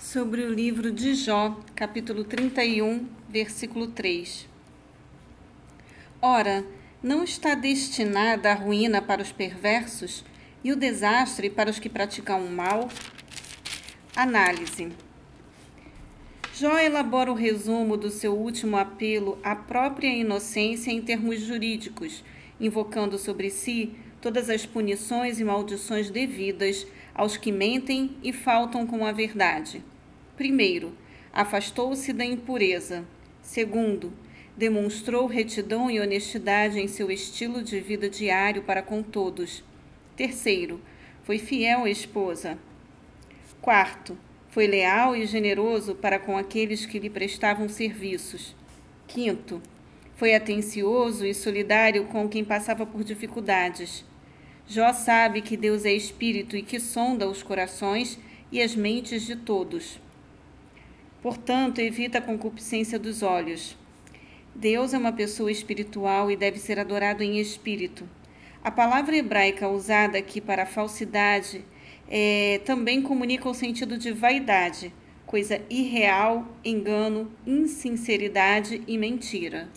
sobre o livro de Jó, capítulo 31, versículo 3. Ora, não está destinada a ruína para os perversos e o desastre para os que praticam o mal? Análise. Jó elabora o resumo do seu último apelo à própria inocência em termos jurídicos, invocando sobre si todas as punições e maldições devidas aos que mentem e faltam com a verdade. Primeiro, afastou-se da impureza. Segundo, demonstrou retidão e honestidade em seu estilo de vida diário para com todos. Terceiro, foi fiel à esposa. Quarto, foi leal e generoso para com aqueles que lhe prestavam serviços. Quinto, foi atencioso e solidário com quem passava por dificuldades. Jó sabe que Deus é espírito e que sonda os corações e as mentes de todos. Portanto, evita a concupiscência dos olhos. Deus é uma pessoa espiritual e deve ser adorado em espírito. A palavra hebraica usada aqui para falsidade é, também comunica o sentido de vaidade, coisa irreal, engano, insinceridade e mentira.